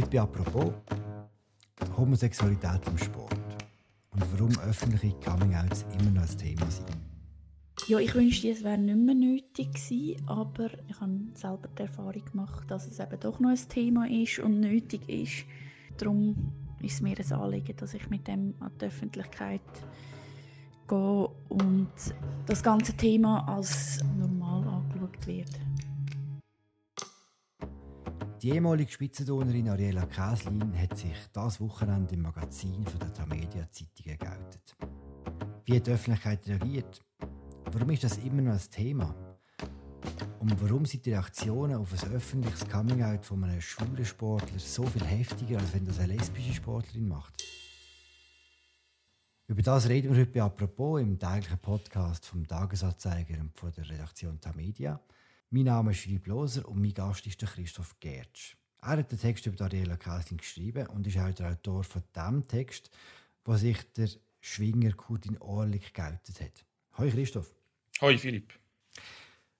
Heute «Apropos» Homosexualität im Sport und warum öffentliche Coming-outs immer noch ein Thema sind. Ja, ich wünschte, es wäre nicht mehr nötig gewesen, aber ich habe selber die Erfahrung gemacht, dass es eben doch noch ein Thema ist und nötig ist. Darum ist es mir ein Anliegen, dass ich mit dem an die Öffentlichkeit gehe und das ganze Thema als normal angeschaut wird. Die ehemalige Spitzenturnerin Ariela Käslin hat sich das Wochenende im Magazin von der Tamedia Zeitung geoutet. Wie hat die Öffentlichkeit reagiert? Warum ist das immer noch ein Thema? Und warum sind die Reaktionen auf ein öffentliches Coming-out von einem schwulen Sportler so viel heftiger, als wenn das eine lesbische Sportlerin macht? Über das reden wir heute «Apropos» im täglichen Podcast vom Tagesanzeiger und von der Redaktion Tamedia. Mein Name ist Philipp Loser und mein Gast ist der Christoph Gertsch. Er hat den Text über Ariela Käsling geschrieben und ist auch der Autor von dem Text, wo sich der Schwinger Kurdin Orlik geoutet hat. Hoi Christoph. Hoi Philipp.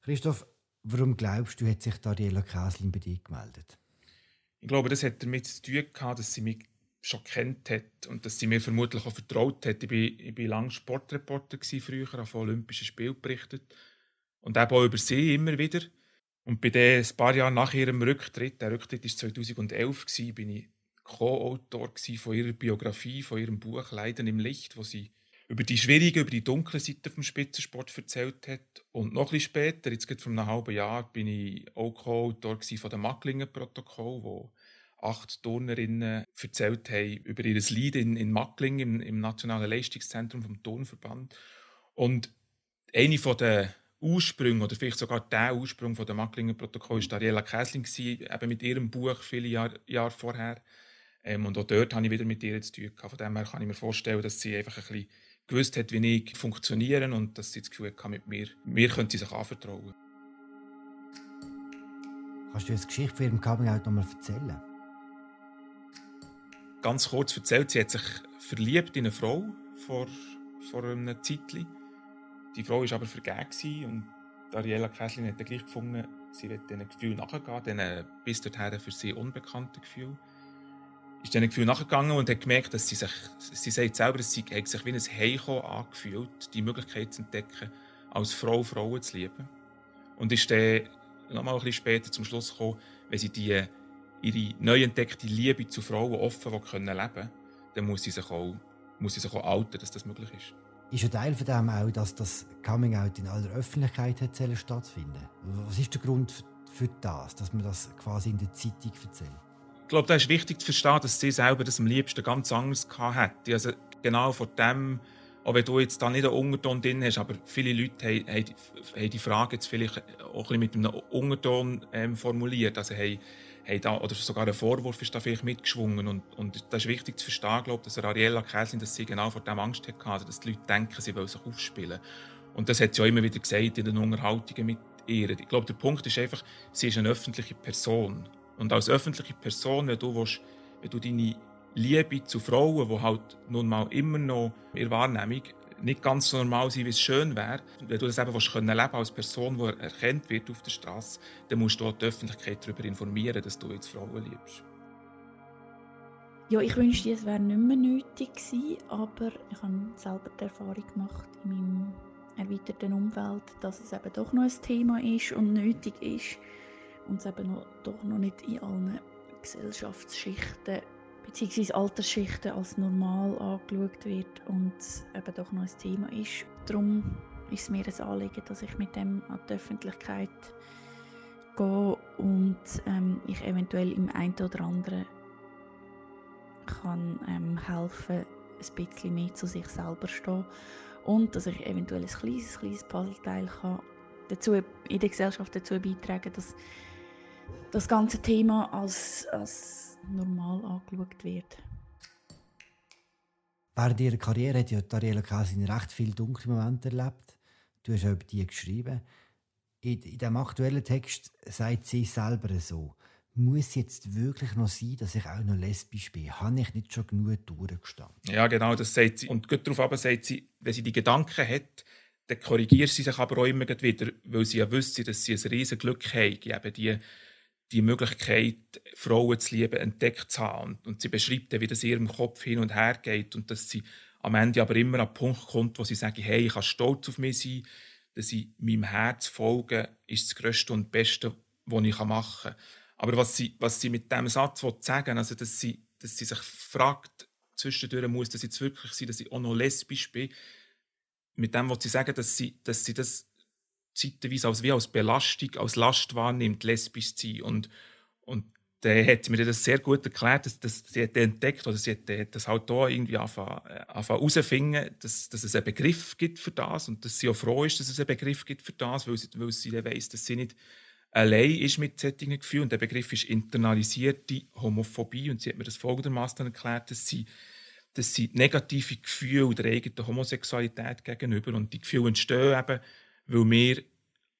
Christoph, warum glaubst du, hat sich Ariela Käsling bei dir gemeldet? Ich glaube, das hat damit zu tun gehabt, dass sie mich schon kennt hat und dass sie mir vermutlich auch vertraut hat. Ich war, ich war lange Sportreporter früher, habe von Olympischen Spielen berichtet und eben auch über sie immer wieder. Und bei den ein paar Jahren nach ihrem Rücktritt, der Rücktritt war 2011, gewesen, bin ich Co-Autor von ihrer Biografie, von ihrem Buch «Leiden im Licht», wo sie über die schwierige, über die dunkle Seite vom Spitzensport erzählt hat. Und noch etwas später, jetzt vor einem halben Jahr, bin ich auch Co-Autor von dem Macklingen-Protokoll, wo acht Turnerinnen erzählt haben über ihr Leid in, in Mackling, im, im Nationalen Leistungszentrum vom Turnverband. Und eine von den Ursprünge, oder vielleicht sogar der Ursprung von der Macklinger Protokoll, war Ariela Käsling, eben mit ihrem Buch viele Jahre, vorher. Ähm, und auch dort habe ich wieder mit ihr zu tun gehabt. Von dem her kann ich mir vorstellen, dass sie einfach ein bisschen gewusst hat, wie ich funktioniere und dass sie das Gefühl hat, mit mir, mir könnte sie sich anvertrauen. Kannst du uns Geschichte von ihrem Coming-out noch mal erzählen? ganz kurz erzählt, sie hat sich verliebt in eine Frau vor, vor einem Zeitchen. Die Frau war aber vergeben und Ariela Käslin hat dann gleich gefunden, sie wird diesen Gefühl nachgehen, diesen bis dorthin für sie unbekannten Gefühl. Ist diesen Gefühl nachgegangen und hat gemerkt, dass sie sich, sie sagt selber, dass sie sich wie ein Heimkommen angefühlt, die Möglichkeit zu entdecken, als Frau Frauen zu lieben. Und ist dann noch mal ein bisschen später zum Schluss gekommen, wenn sie die ihre neu entdeckte Liebe zu Frauen offen leben können, dann muss sie sich auch, muss sie sich auch outen, dass das möglich ist. Ist ein Teil von dem auch, dass das Coming-out in aller Öffentlichkeit hat stattfinden Was ist der Grund für das, dass man das quasi in der Zeitung erzählt? Ich glaube, da ist wichtig zu verstehen, dass sie selber das am liebsten ganz anders hatte. Also genau vor dem, auch wenn du jetzt da nicht einen Unterton drin hast, aber viele Leute haben, haben, haben die Frage jetzt vielleicht auch ein bisschen mit einem Unterton ähm, formuliert. Also haben haben da, oder sogar ein Vorwurf ist da vielleicht mitgeschwungen. Und, und das ist wichtig zu verstehen, glaube dass Ariella Käslin, dass sie genau vor dem Angst hatte, also dass die Leute denken, sie wollen sich aufspielen. Und das hat sie auch immer wieder gesagt in den Unterhaltungen mit ihr. Ich glaube, der Punkt ist einfach, sie ist eine öffentliche Person. Und als öffentliche Person, wenn du, willst, wenn du deine Liebe zu Frauen, die halt nun mal immer noch in Wahrnehmung nicht ganz so normal sein, wie es schön wäre. Wenn du das eben können leben als Person, die erkannt wird auf der Straße, dann musst du auch die Öffentlichkeit darüber informieren, dass du jetzt Frauen liebst. Ja, ich wünschte, es wäre nicht mehr nötig gewesen, aber ich habe selber die Erfahrung gemacht in meinem erweiterten Umfeld, dass es eben doch noch ein Thema ist und nötig ist und es eben noch, doch noch nicht in allen Gesellschaftsschichten bzw. Altersschichten als normal angeschaut wird und eben doch noch ein Thema ist. Darum ist es mir ein Anliegen, dass ich mit dem an die Öffentlichkeit gehe und ähm, ich eventuell im einen oder anderen kann ähm, helfen, ein bisschen mehr zu sich selber stehen und dass ich eventuell ein kleines, kleines Puzzleteil kann dazu, in der Gesellschaft dazu beitragen, dass das ganze Thema als, als normal angeschaut wird. Während ihrer Karriere hat ja Ariela Casin recht viele dunkle Momente erlebt. Du hast auch über die geschrieben. In, in dem aktuellen Text sagt sie selber so: Muss jetzt wirklich noch sein, dass ich auch noch lesbisch bin? Habe ich nicht schon genug durchgestanden? Ja, genau, das sagt sie. Und gut darauf sagt sie, wenn sie die Gedanken hat, dann korrigiert sie sich aber auch immer wieder, weil sie ja wüsste, dass sie ein riesiges Glück hat, eben die die Möglichkeit, Frauen zu lieben, entdeckt zu haben. Und, und sie beschreibt dann, wie das ihrem Kopf hin und her geht und dass sie am Ende aber immer an den Punkt kommt, wo sie sagt, hey, ich kann stolz auf mich sein, dass ich meinem Herz folge, ist das Größte und Beste, was ich machen kann. Aber was sie, was sie mit diesem Satz sagen also dass sie, dass sie sich fragt, zwischendurch muss das jetzt wirklich sein, dass ich auch noch lesbisch bin, mit dem, was sie sagen, dass sie, dass sie das zeitweise als, wie als Belastung, als Last wahrnimmt, lesbisch zu sein. Und, und der hat mir das sehr gut erklärt, dass, dass sie hat entdeckt oder sie hat das halt da irgendwie herausfinden, dass, dass es einen Begriff gibt für das und dass sie auch froh ist, dass es einen Begriff gibt für das, weil sie, weil sie weiss, dass sie nicht allein ist mit solchen Gefühlen. Und der Begriff ist internalisierte Homophobie und sie hat mir das folgendermaßen erklärt, dass sie dass sie negative Gefühle der eigenen Homosexualität gegenüber und die Gefühle entstehen eben, weil wir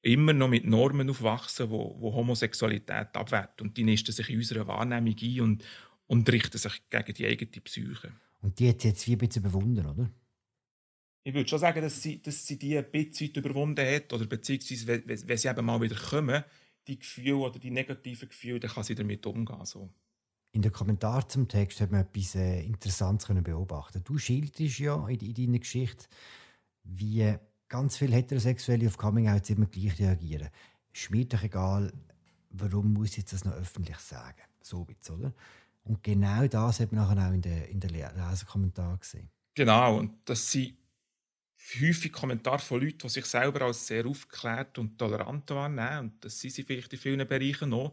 immer noch mit Normen aufwachsen, wo, wo Homosexualität abwerten und die nisten sich in unserer Wahrnehmung ein und, und richten sich gegen die eigene Psyche. Und die hat sie jetzt wie ein bisschen bewundert, oder? Ich würde schon sagen, dass sie, dass sie die ein bisschen überwunden hat oder beziehungsweise wenn, wenn sie eben mal wieder kommen, die Gefühle oder die negativen Gefühle, dann kann sie damit umgehen. So. In den Kommentaren zum Text hat man etwas äh, Interessantes können beobachten. Du schilderst ja in, in deiner Geschichte, wie ganz viele Heterosexuelle auf Coming-Outs immer gleich reagieren. Ist mir doch egal, warum muss ich das noch öffentlich sagen? So bisschen, oder? Und genau das hat man nachher auch in den, in den Leserkommentaren gesehen. Genau, und das sind häufig Kommentare von Leuten, die sich selber als sehr aufgeklärt und tolerant wahrnehmen. Und das sind sie vielleicht in vielen Bereichen noch.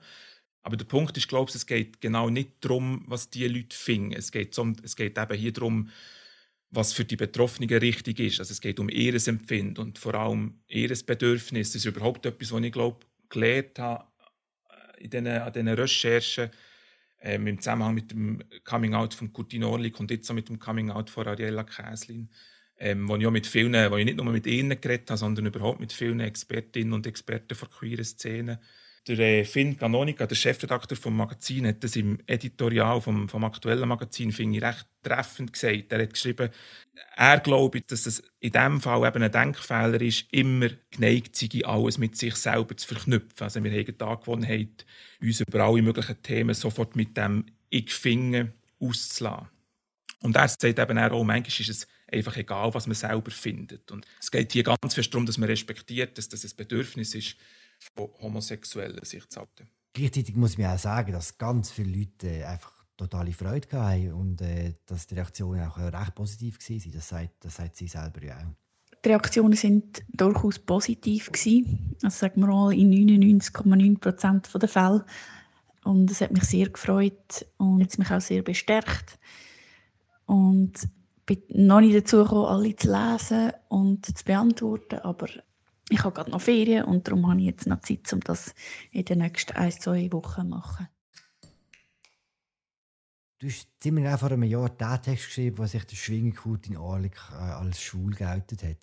Aber der Punkt ist, glaube ich, es geht genau nicht darum, was die Leute finden. Es geht, es geht eben hier darum, was für die Betroffenen richtig ist. Also es geht um ihr Empfinden und vor allem ihr Bedürfnis. Das ist überhaupt etwas, was ich glaube, gelernt habe äh, in diesen, an diesen Recherchen ähm, im Zusammenhang mit dem Coming-out von Curtin Orlik und jetzt auch mit dem Coming-out von Ariella Käslin, ähm, wo ich auch mit vielen, wo ich nicht nur mit ihnen geredet habe, sondern überhaupt mit vielen Expertinnen und Experten der queeren Szene der äh, Finn Canonica, der Chefredakteur vom Magazin, hat das im Editorial vom, vom aktuellen Magazin, ich, recht treffend gesagt. Er hat geschrieben, er glaubt, dass es in diesem Fall eben ein Denkfehler ist, immer geneigt sei, alles mit sich selber zu verknüpfen. Also wir haben die Angewohnheit, uns über alle möglichen Themen sofort mit dem «Ich finde» auszulassen. Und er sagt eben auch, manchmal ist es einfach egal, was man selber findet. Und es geht hier ganz fest darum, dass man respektiert, dass das ein Bedürfnis ist, von homosexuellen sich zu halten. Gleichzeitig muss man auch sagen, dass ganz viele Leute äh, einfach totale Freude hatten und äh, dass die Reaktionen auch recht positiv waren. Das sagt, das sagt sie selber ja auch. Die Reaktionen sind durchaus positiv gewesen. Also sagen wir mal in 99,9% der Fälle. Und es hat mich sehr gefreut und hat mich auch sehr bestärkt. Und bin noch nicht dazu gekommen, alle zu lesen und zu beantworten, aber ich habe gerade noch Ferien und darum habe ich jetzt noch Zeit, um das in den nächsten ein, zwei Wochen zu machen. Du hast ziemlich vor einem Jahr den Text geschrieben, wo sich der Schwingekurt in Orlik äh, als schwul geoutet hat.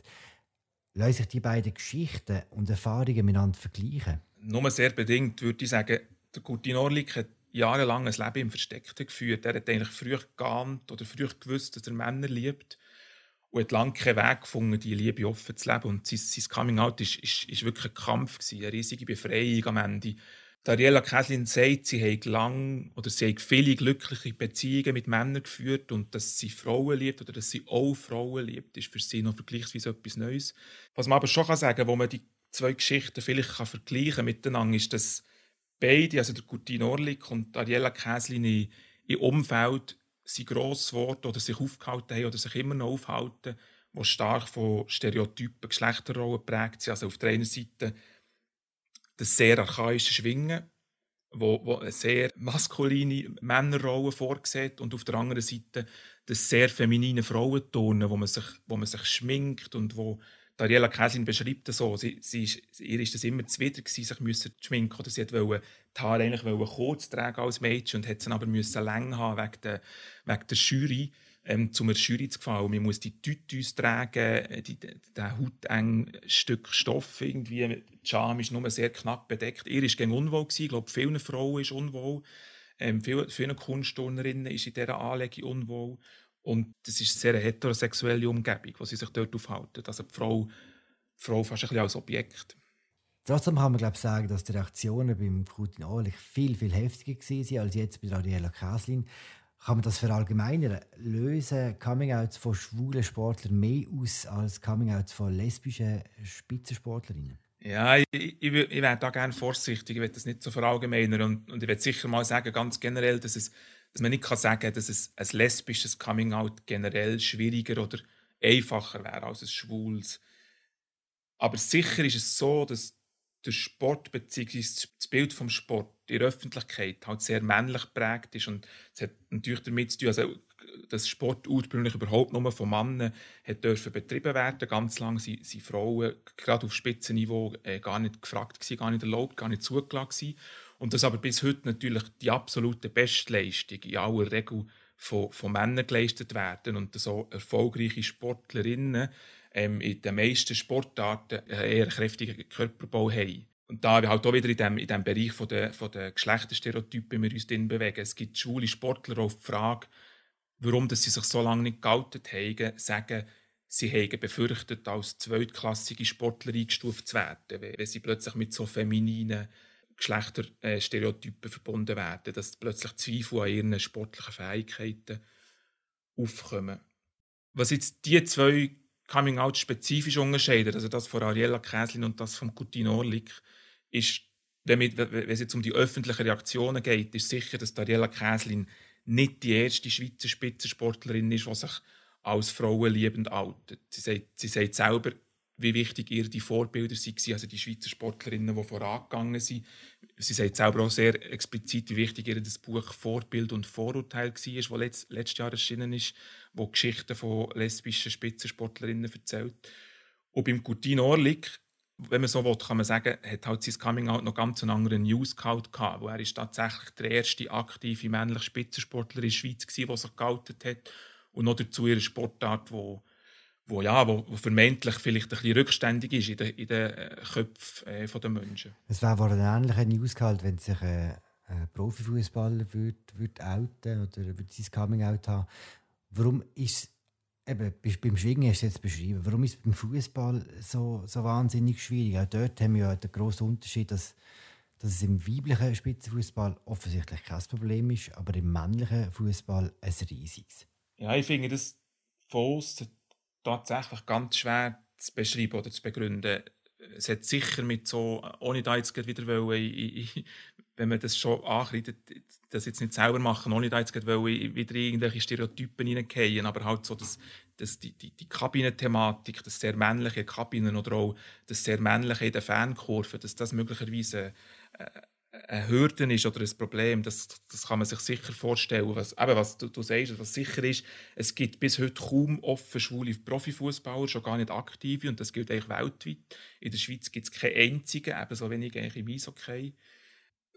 Lassen sich die beiden Geschichten und Erfahrungen miteinander vergleichen? Nur sehr bedingt würde ich sagen, der Kurtin Orlik hat jahrelang ein Leben im Versteckten geführt. Er hat eigentlich früh geahnt oder früh gewusst, dass er Männer liebt und hat lange keinen Weg gefunden, diese Liebe offen zu leben. Und sein, sein Coming-out war ist, ist, ist wirklich ein Kampf, gewesen, eine riesige Befreiung am Ende. Dariella Käslin sagt, sie hat lang oder sie hat viele glückliche Beziehungen mit Männern geführt und dass sie Frauen liebt oder dass sie auch Frauen liebt, ist für sie noch vergleichsweise etwas Neues. Was man aber schon kann sagen, wo man die zwei Geschichten vielleicht kann vergleichen miteinander, ist, dass beide, also der Gutin Orlik und Ariella Käslin, in, Umfeld sind gross geworden oder sich aufgehalten haben oder sich immer noch aufhalten, die stark von Stereotypen, Geschlechterrollen geprägt sind. Also auf der einen Seite das sehr archaische Schwingen, wo, wo eine sehr maskuline Männerrolle vorsieht und auf der anderen Seite das sehr feminine Frauenturnen, wo man sich, wo man sich schminkt und wo Dariela Käslin beschreibt das so, sie, sie ist, ihr ist das immer zuwider sich müssen schminken oder sie wollte die Haare eigentlich kurz tragen als Mädchen und hat sie aber müssen lang haben wegen der, wegen der Jury, ähm, zum der Jury zu gefallen. Man muss die Tütüs tragen, äh, die, der hautengen Stück Stoff irgendwie, die Scham ist nur sehr knapp bedeckt. Ihr ist gegen unwohl gewesen, ich glaube, vielen Frauen ist unwohl. Ähm, viele, viele Kunstturnerinnen ist in dieser Anlegung unwohl. Und das ist eine sehr heterosexuelle Umgebung, wo sie sich dort aufhalten. Also die Frau, die Frau fast ein bisschen als Objekt. Trotzdem kann man glaube sagen, dass die Reaktionen beim Putin Orlich viel, viel heftiger waren als jetzt bei Ariela Käslin. Kann man das verallgemeinern? Lösen Coming-outs von schwulen Sportlern mehr aus als Coming-outs von lesbischen Spitzensportlerinnen? Ja, ich, ich, ich wäre da gerne vorsichtig, ich will das nicht so verallgemeinern und, und ich will sicher mal sagen, ganz generell, dass, es, dass man nicht kann sagen kann, dass es ein lesbisches Coming-out generell schwieriger oder einfacher wäre als ein schwules. Aber sicher ist es so, dass der Sport bzw. das Bild vom Sport in der Öffentlichkeit halt sehr männlich geprägt ist und es hat natürlich damit zu tun, also dass Sport ursprünglich überhaupt nur von Männern hat dürfen betrieben werden. Ganz lange sind, sind Frauen gerade auf Spitzenniveau äh, gar nicht gefragt gewesen, gar nicht erlaubt, gar nicht zugelassen Und das aber bis heute natürlich die absolute Bestleistung in aller Regel von, von Männern geleistet werden und so erfolgreiche Sportlerinnen ähm, in den meisten Sportarten eher kräftigen Körperbau haben. Und da wir halt auch wieder in dem, in dem Bereich von der, von der Geschlechterstereotypen wir uns drin bewegen. Es gibt schwule Sportler auf die Frage, warum dass sie sich so lange nicht geoutet haben, sagen, sie haben befürchtet, als zweitklassige Sportler eingestuft zu werden, wenn sie plötzlich mit so femininen Geschlechterstereotypen verbunden werden, dass plötzlich Zweifel an ihren sportlichen Fähigkeiten aufkommen. Was jetzt die zwei Coming-out spezifisch unterscheiden, also das von Ariella Käslin und das von Coutinho Orlik, ist, wenn, es jetzt um die öffentlichen Reaktionen geht, ist sicher, dass Ariella Käslin nicht die erste Schweizer Spitzensportlerin ist, die sich als frauenliebend outet. Sie sagt, sie sagt selber, wie wichtig ihr die Vorbilder waren, also die Schweizer Sportlerinnen, die vorangegangen sind. Sie sagt selber auch sehr explizit, wie wichtig ihr das Buch Vorbild und Vorurteil war, das letzt, letztes Jahr erschienen ist, wo Geschichten von lesbischen Spitzensportlerinnen erzählt. Und beim Coutin Orlik, wenn man so will, kann man sagen, hat halt sein Coming-out noch ganz einen anderen News-Code gehabt, wo er ist tatsächlich der erste aktive männliche Spitzensportler in der Schweiz war, der sich geoutet hat und noch dazu ihre Sportart, wo wo, ja, wo, vermeintlich vielleicht ein bisschen rückständig ist in den, in den äh, Köpfen äh, der Menschen. Es wäre wohl ein ähnlicher News gehalten, wenn sich ein, ein Profifußballer würde, würde outen oder würde sein Coming-out haben. Warum ist eben, beim Schwingen hast du jetzt beschrieben, warum ist es beim Fußball so, so wahnsinnig schwierig? Auch dort haben wir ja den grossen Unterschied, dass, dass es im weiblichen Spitzenfußball offensichtlich kein Problem ist, aber im männlichen Fußball ein riesiges. Ja, ich finde das von tatsächlich ganz schwer zu beschreiben oder zu begründen. Es hat sicher mit so, ohne da jetzt wieder wollen, wenn man das schon ankreidet, das jetzt nicht selber machen, ohne da jetzt wollen, wieder irgendwelche Stereotypen hineingehen, aber halt so das, das, die, die, die Kabinenthematik, das sehr männliche Kabinen oder auch das sehr männliche in den Fankurven, dass das möglicherweise äh, eine Hürde ist oder ein Problem, das, das kann man sich sicher vorstellen. Was, eben, was du, du sagst, was sicher ist, es gibt bis heute kaum offen schwule Profifußballer, schon gar nicht aktive, und das gilt eigentlich weltweit. In der Schweiz gibt es keine einzigen, ebenso wenig eigentlich im Eishockey.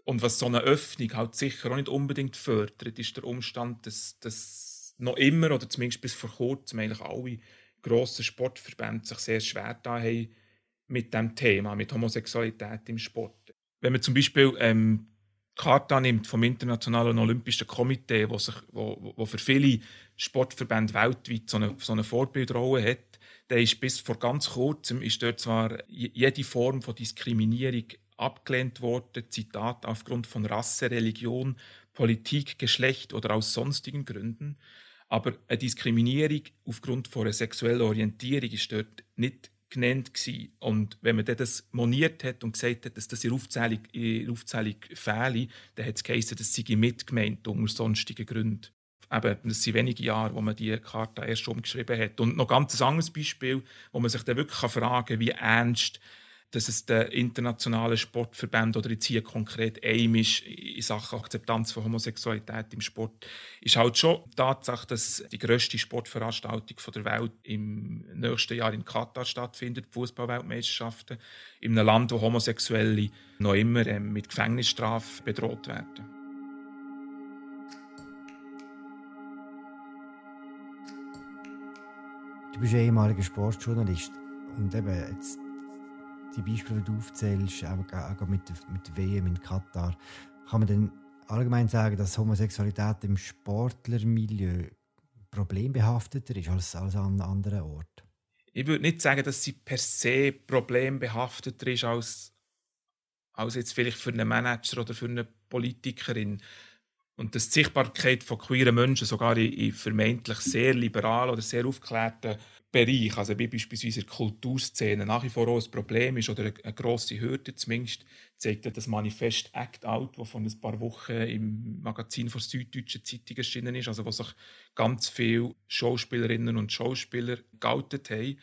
Und was so eine Öffnung halt sicher auch nicht unbedingt fördert, ist der Umstand, dass, dass noch immer, oder zumindest bis vor kurzem, eigentlich alle grossen Sportverbände sich sehr schwer da haben mit dem Thema, mit Homosexualität im Sport wenn man zum Beispiel ähm, Karte nimmt vom Internationalen Olympischen Komitee, wo, sich, wo, wo für viele Sportverbände weltweit so eine, so eine Vorbildrolle hat, dann ist bis vor ganz kurzem ist dort zwar jede Form von Diskriminierung abgelehnt worden, Zitat, aufgrund von Rasse, Religion, Politik, Geschlecht oder aus sonstigen Gründen. Aber eine Diskriminierung aufgrund von einer sexuellen Orientierung ist dort nicht genannt gewesen. Und wenn man das moniert hat und gesagt hat, dass das in der Aufzählung, in Aufzählung fehle, dann hat es geheißen, das sei mitgemeint unter sonstigen Gründen. Eben, das sind wenige Jahre, wo man diese Karte erst umgeschrieben hat. Und noch ganz ein anderes Beispiel, wo man sich dann wirklich fragen kann, wie ernst dass es der internationale Sportverband oder jetzt hier konkret AIM ist in Sachen Akzeptanz von Homosexualität im Sport, ist halt schon die Tatsache, dass die grösste Sportveranstaltung der Welt im nächsten Jahr in Katar stattfindet, die Fußballweltmeisterschaften, in einem Land, wo Homosexuelle noch immer ähm, mit Gefängnisstrafe bedroht werden. Du bist ehemaliger Sportjournalist und eben jetzt die Beispiele, die du aufzählst, auch, mit, mit WM in Katar, kann man dann allgemein sagen, dass Homosexualität im Sportlermilieu problembehafteter ist als, als an anderen Orten? Ich würde nicht sagen, dass sie per se problembehafteter ist als als jetzt vielleicht für einen Manager oder für eine Politikerin. Und dass die Sichtbarkeit von queeren Menschen sogar in, in vermeintlich sehr liberalen oder sehr aufgeklärten Bereich, also wie beispielsweise in der Kulturszene, nach wie vor auch ein Problem ist oder eine, grosse Hürde zumindest, zeigt das Manifest Act Out, das vor ein paar Wochen im Magazin der Süddeutschen Zeitung erschienen ist, also wo sich ganz viele Schauspielerinnen und Schauspieler geoutet haben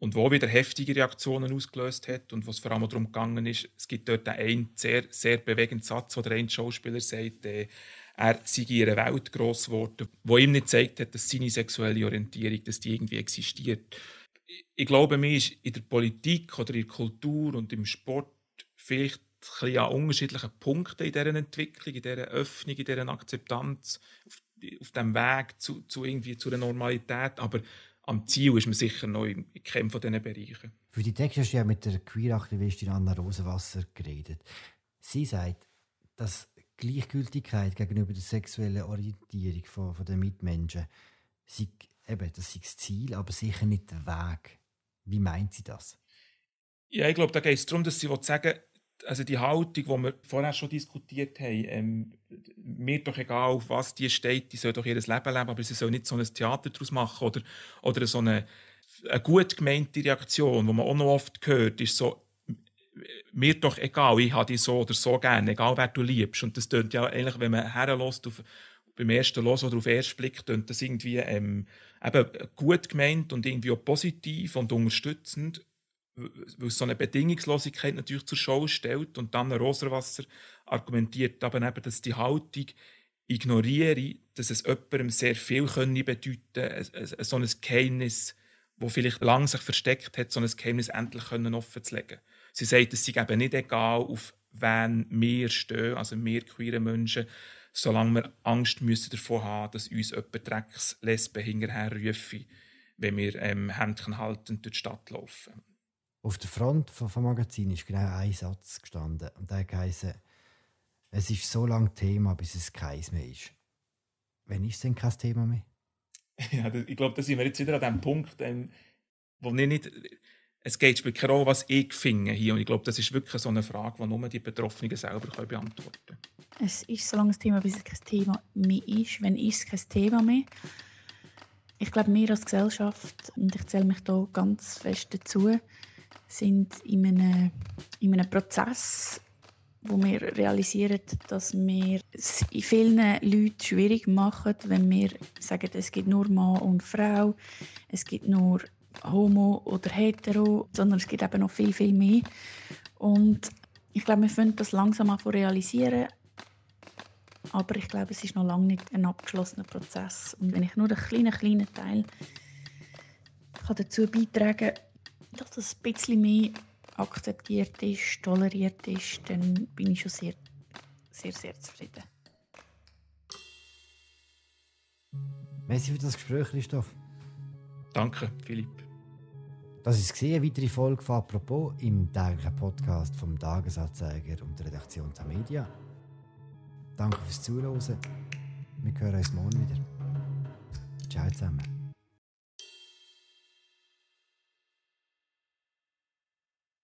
und wo wieder heftige Reaktionen ausgelöst hat und was vor allem darum gegangen ist, es gibt dort einen sehr, sehr bewegenden Satz, wo der ein Schauspieler sagt, äh, er sei in einer Welt gross geworden, wo ihm nicht gezeigt hat, dass seine sexuelle Orientierung dass die irgendwie existiert. Ich glaube, mir ist in der Politik oder in der Kultur und im Sport vielleicht ein an unterschiedlichen Punkten in dieser Entwicklung, in dieser Öffnung, in dieser Akzeptanz, auf, auf dem Weg zu, zu, irgendwie zu einer Normalität. Aber am Ziel ist man sicher noch in, in keinem von diesen Bereichen. Für die Texte hast du ja mit der Queer-Aktivistin Anna Rosenwasser geredet. Sie sagt, dass Gleichgültigkeit gegenüber der sexuellen Orientierung von, von den Mitmenschen sei, eben, das sei das Ziel, aber sicher nicht der Weg. Wie meint sie das? Ja, ich glaube, da geht es darum, dass sie sagen also die Haltung, die wir vorher schon diskutiert haben, ähm, mir doch egal, auf was die steht, die soll doch ihr Leben leben, aber sie soll nicht so ein Theater daraus machen oder, oder so eine, eine gut gemeinte Reaktion, die man auch noch oft hört, ist so, mir doch egal, ich habe dich so oder so gerne, egal wer du liebst. Und das tönt ja eigentlich, wenn man herlässt, beim ersten Los oder auf den ersten Blick, tönt das irgendwie ähm, eben gut gemeint und irgendwie auch positiv und unterstützend, weil so eine Bedingungslosigkeit natürlich zur Show stellt. Und dann Roserwasser argumentiert aber eben, dass die Haltung ignoriere, dass es jemandem sehr viel können bedeuten so ein Geheimnis, das vielleicht lange sich versteckt hat, so ein Geheimnis endlich offen zu legen. Sie sagt, es sei eben nicht egal, auf wen wir stehen, also wir queere Menschen, solange wir Angst müssen davon haben, dass uns jemand Dreckslesben hinterher rufen, wenn wir ähm, Händchen haltend durch die Stadt laufen. Auf der Front des Magazins ist genau ein Satz gestanden und der heisst, es ist so lange Thema, bis es keins mehr ist. Wann ist es denn kein Thema mehr? Ja, ich glaube, da sind wir jetzt wieder an dem Punkt, ähm, wo ich nicht es geht keine Rolle, was ich finde hier. Und ich glaube, das ist wirklich so eine Frage, die nur die Betroffenen selber können beantworten können. Es ist so lange ein Thema, bis es kein Thema mehr ist. Wenn ist es kein Thema mehr? Ich glaube, wir als Gesellschaft, und ich zähle mich da ganz fest dazu, sind in einem, in einem Prozess, wo wir realisieren, dass wir es vielen Leuten schwierig machen, wenn wir sagen, es gibt nur Mann und Frau, es gibt nur homo oder hetero, sondern es gibt eben noch viel, viel mehr. Und ich glaube, wir finden das langsam an realisieren, aber ich glaube, es ist noch lange nicht ein abgeschlossener Prozess. Und wenn ich nur einen kleinen, kleinen Teil kann dazu beitragen kann, dass das ein bisschen mehr akzeptiert ist, toleriert ist, dann bin ich schon sehr, sehr, sehr zufrieden. Merci für das Gespräch, Christoph. Danke, Philipp. Das ist eine weitere Folge von «Apropos» im täglichen Podcast vom Tagesanzeiger und der Redaktion der Media. Danke fürs Zuhören. Wir hören uns morgen wieder. Ciao zusammen.